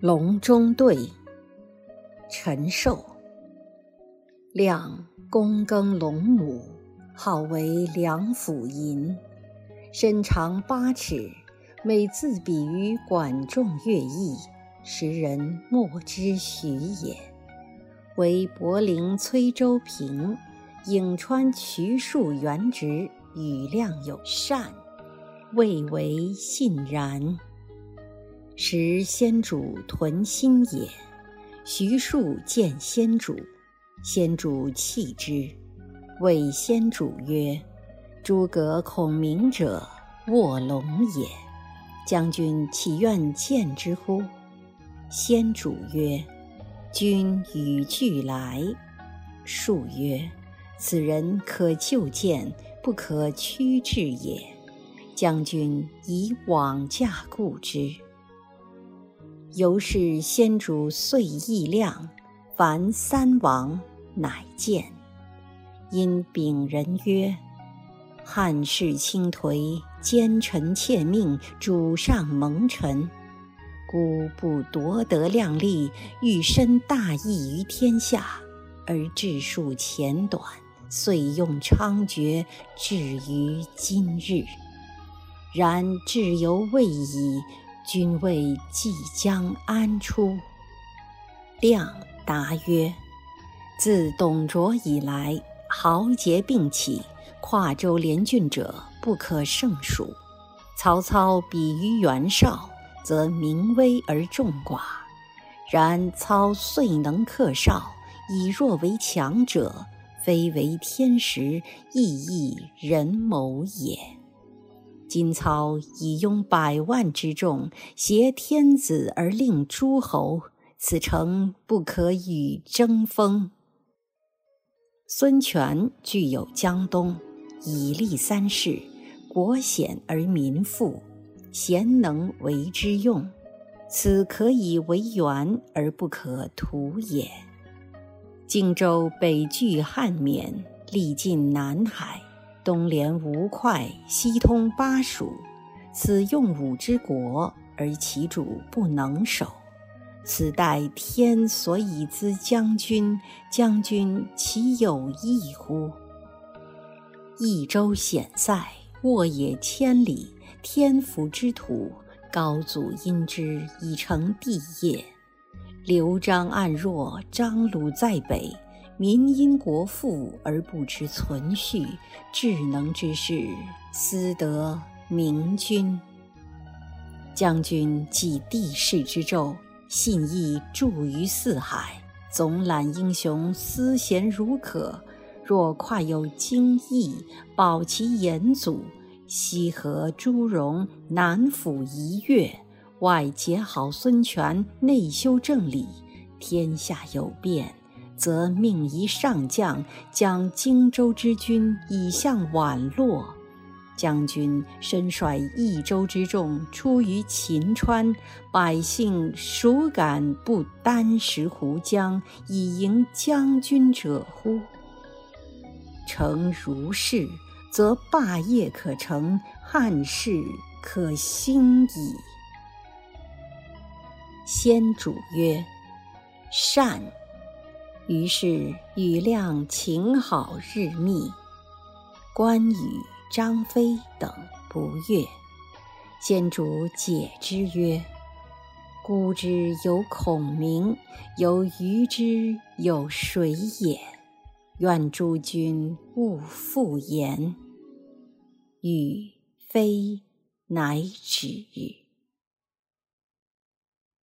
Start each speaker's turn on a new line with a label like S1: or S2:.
S1: 隆中对，陈寿。亮躬耕龙母，号为梁甫吟。身长八尺，每自比于管仲、乐毅，时人莫知许也。为柏陵崔州平，颍川衢树原直，与亮有善，未为信然。时先主屯心也，徐庶见先主，先主弃之，谓先主曰：“诸葛孔明者，卧龙也。将军岂愿见之乎？”先主曰：“君与俱来。”庶曰：“此人可就见，不可屈至也。将军以往驾故之。”由是先主遂意亮，凡三王，乃见。因禀人曰：“汉室倾颓，奸臣窃命，主上蒙尘。孤不夺得量力，欲伸大义于天下，而治数浅短，遂用猖獗，至于今日。然至犹未已。”君谓即将安出？亮答曰：“自董卓以来，豪杰并起，跨州连郡者不可胜数。曹操比于袁绍，则名威而众寡；然操遂能克绍，以弱为强者，非为天时，亦亦人谋也。”今操以拥百万之众，挟天子而令诸侯，此诚不可与争锋。孙权具有江东，以立三世，国险而民富，贤能为之用，此可以为援而不可图也。荆州北据汉沔，历尽南海。东连吴会，西通巴蜀，此用武之国，而其主不能守。此待天所以资将军，将军其有异乎？益州险塞，沃野千里，天府之土，高祖因之以成帝业。刘璋暗弱，张鲁在北。民因国富而不知存续，智能之士，斯得明君。将军继帝室之胄，信义著于四海，总揽英雄，思贤如渴。若跨有荆益，保其延祖，西和诸戎，南抚夷越，外结好孙权，内修正理，天下有变。则命一上将，将荆州之军以向宛洛。将军身率益州之众出于秦川，百姓孰敢不箪食胡浆以迎将军者乎？诚如是，则霸业可成，汉室可兴矣。先主曰：“善。”于是与亮情好日密，关羽、张飞等不悦。先主解之曰：“孤之有孔明，有鱼之有水也？愿诸君勿复言。”羽非乃止。